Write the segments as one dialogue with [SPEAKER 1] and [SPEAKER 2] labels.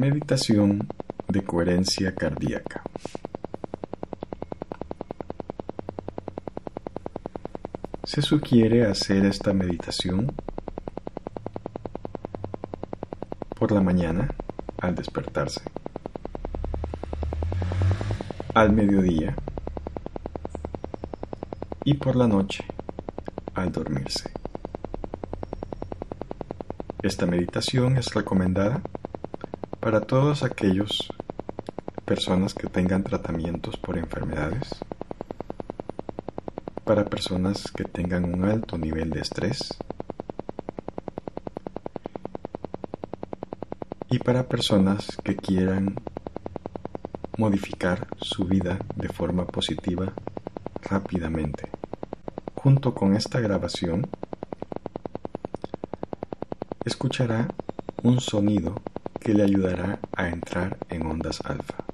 [SPEAKER 1] Meditación de coherencia cardíaca. Se sugiere hacer esta meditación por la mañana al despertarse, al mediodía y por la noche al dormirse. Esta meditación es recomendada para todos aquellos personas que tengan tratamientos por enfermedades, para personas que tengan un alto nivel de estrés y para personas que quieran modificar su vida de forma positiva rápidamente. Junto con esta grabación, escuchará un sonido que le ayudará a entrar en ondas alfa.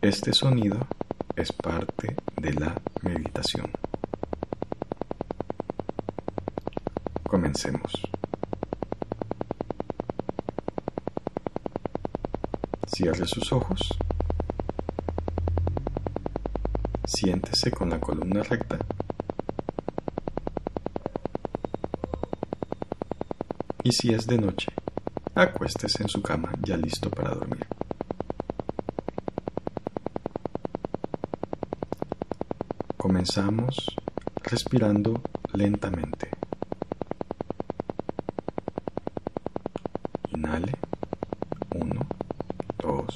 [SPEAKER 1] Este sonido es parte de la meditación. Comencemos. Cierre sus ojos. Siéntese con la columna recta. Y si es de noche, acuéstese en su cama ya listo para dormir. Comenzamos respirando lentamente. Inhale. 1, 2,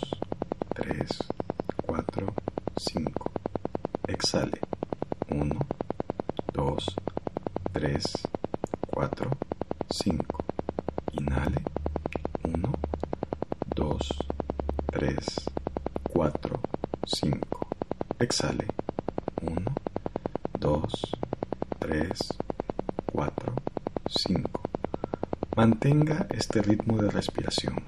[SPEAKER 1] 3, 4, 5. Exhale. 1, 2, 3, 4, 5. Inhale. 1, 2, 3, 4, 5. Exhale. 1, 2, 3, 4, 5. Mantenga este ritmo de respiración.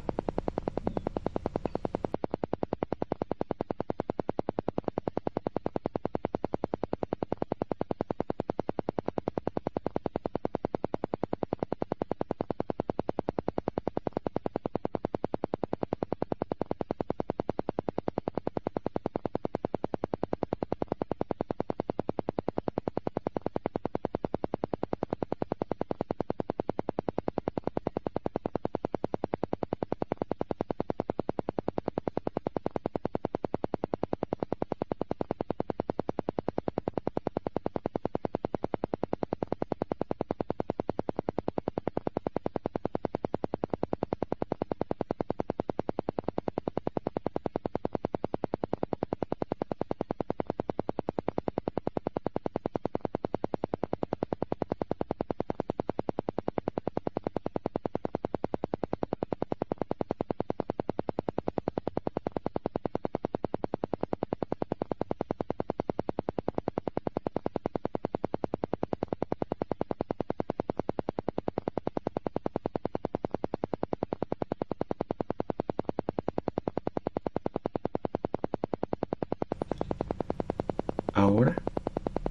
[SPEAKER 1] Ahora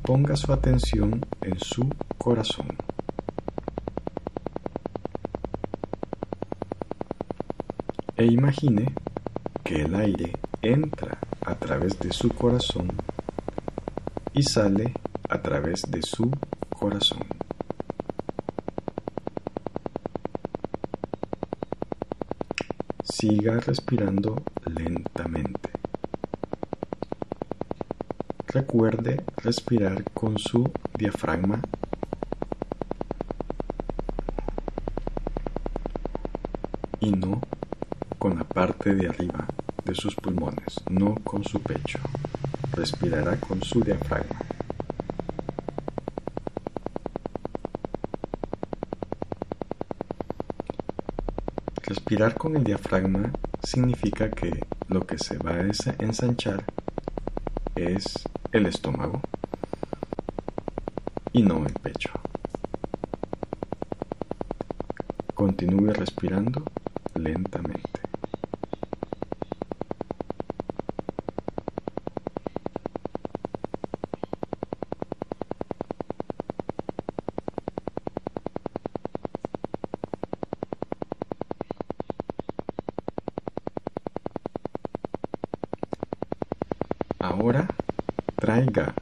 [SPEAKER 1] ponga su atención en su corazón. E imagine que el aire entra a través de su corazón y sale a través de su corazón. Siga respirando lentamente. Recuerde respirar con su diafragma y no con la parte de arriba de sus pulmones, no con su pecho. Respirará con su diafragma. Respirar con el diafragma significa que lo que se va a ensanchar es el estómago y no el pecho. Continúe respirando lentamente. Ahora traiga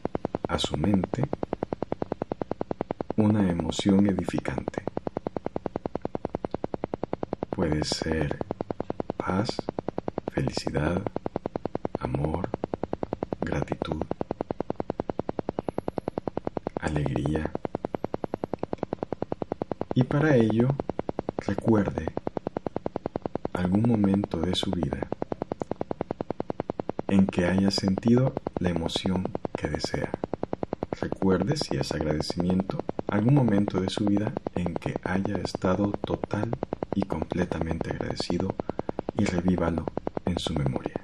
[SPEAKER 1] a su mente una emoción edificante. Puede ser paz, felicidad, amor, gratitud, alegría. Y para ello, recuerde algún momento de su vida en que haya sentido la emoción que desea. Recuerde si es agradecimiento algún momento de su vida en que haya estado total y completamente agradecido y revívalo en su memoria.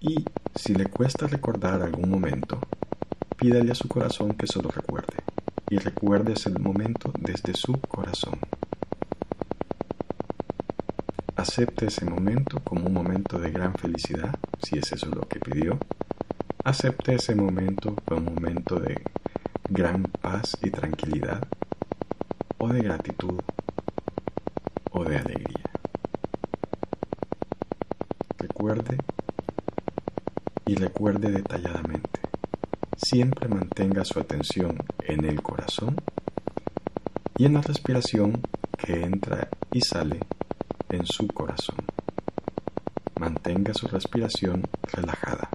[SPEAKER 1] Y si le cuesta recordar algún momento, pídale a su corazón que se lo recuerde y recuerde ese momento desde su corazón. Acepte ese momento como un momento de gran felicidad, si es eso lo que pidió. Acepte ese momento como un momento de gran paz y tranquilidad, o de gratitud, o de alegría. Recuerde y recuerde detalladamente. Siempre mantenga su atención en el corazón y en la respiración que entra y sale en su corazón. Mantenga su respiración relajada.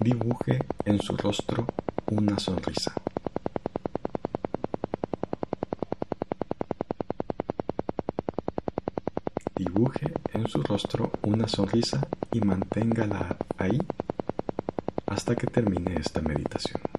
[SPEAKER 1] Dibuje en su rostro una sonrisa. Dibuje en su rostro una sonrisa y manténgala ahí hasta que termine esta meditación.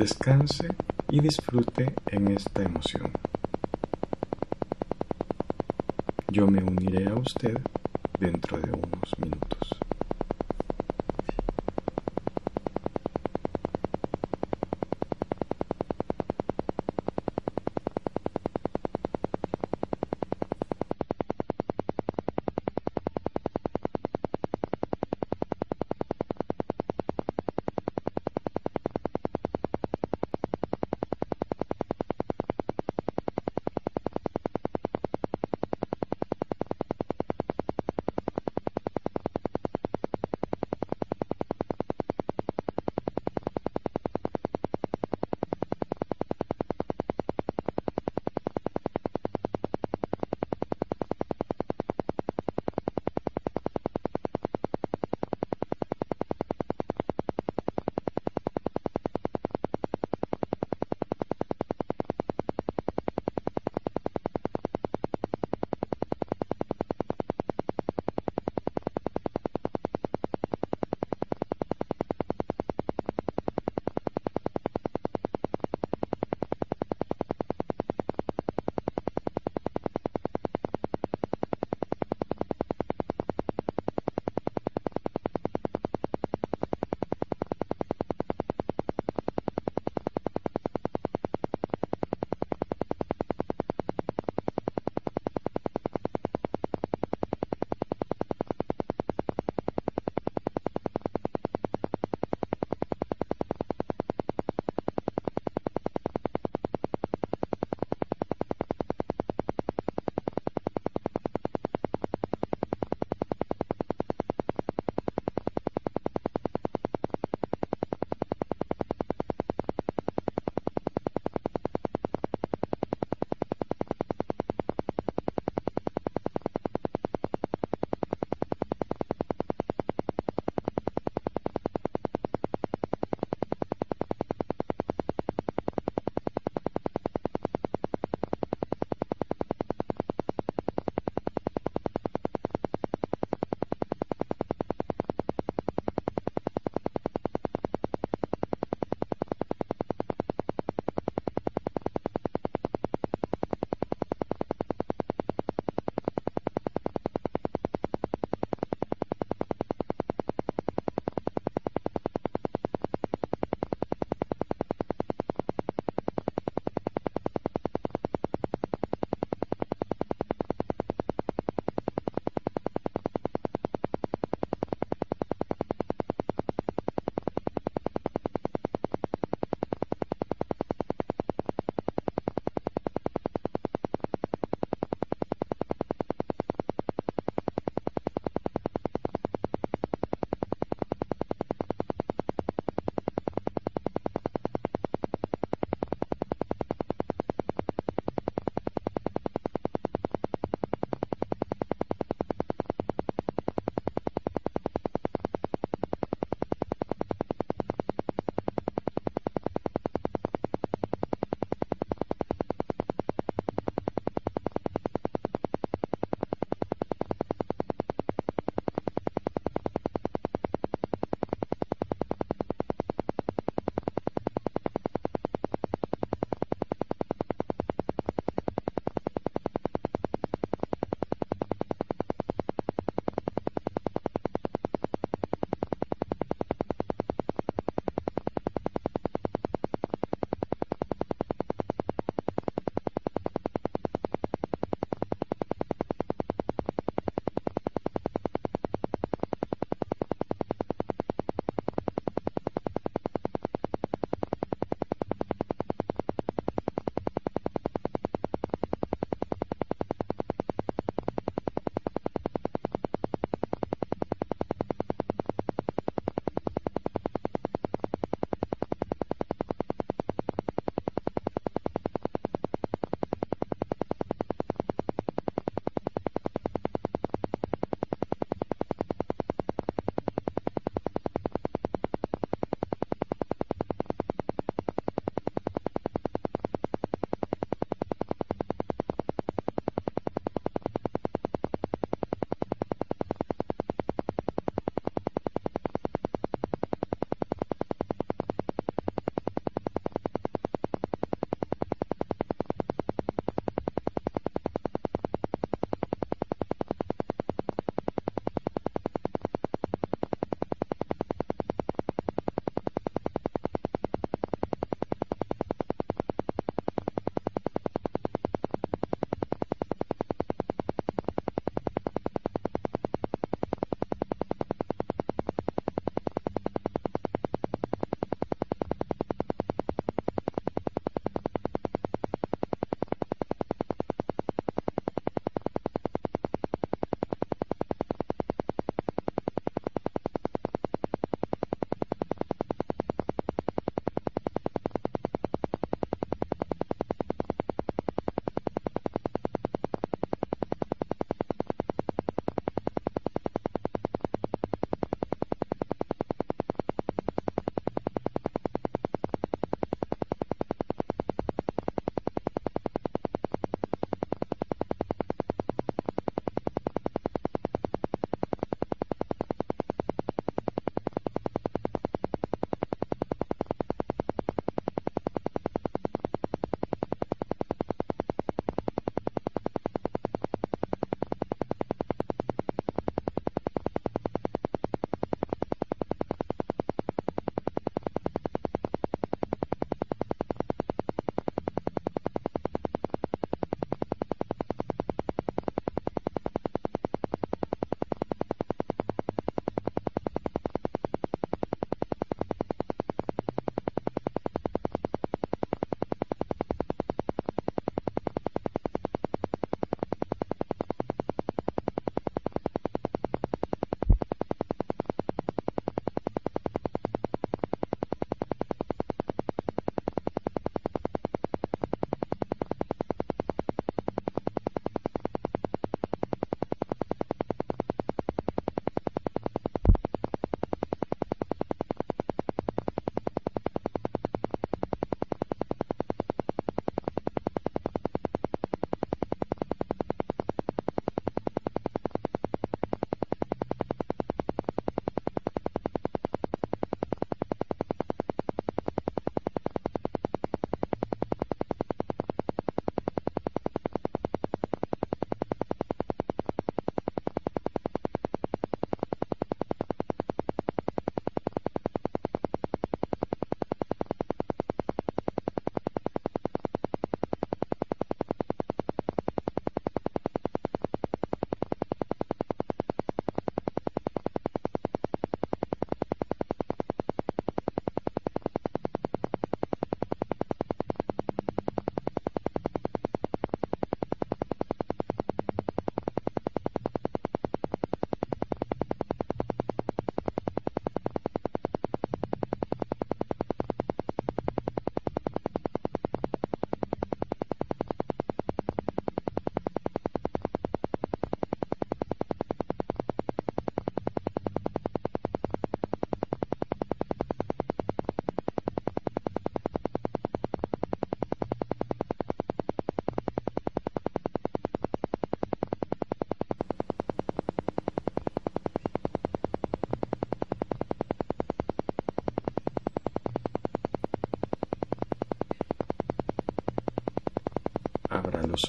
[SPEAKER 1] Descanse y disfrute en esta emoción. Yo me uniré a usted dentro de unos minutos.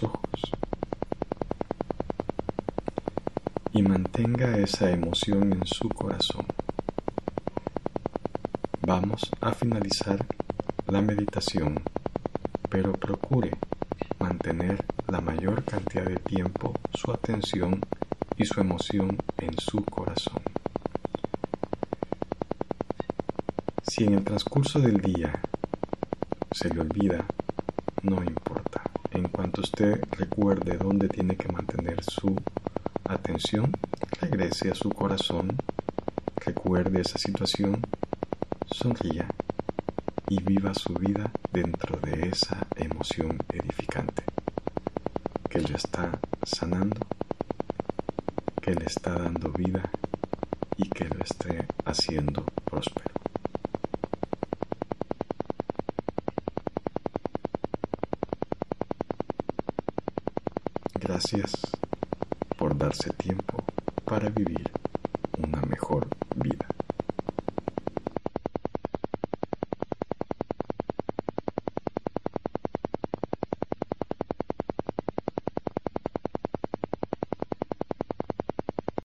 [SPEAKER 1] Ojos y mantenga esa emoción en su corazón. Vamos a finalizar la meditación, pero procure mantener la mayor cantidad de tiempo su atención y su emoción en su corazón. Si en el transcurso del día se le olvida, no importa. En cuanto usted recuerde dónde tiene que mantener su atención, regrese a su corazón, recuerde esa situación, sonría y viva su vida dentro de esa emoción edificante que le está sanando, que le está dando vida y que lo esté haciendo próspero. Gracias por darse tiempo para vivir una mejor.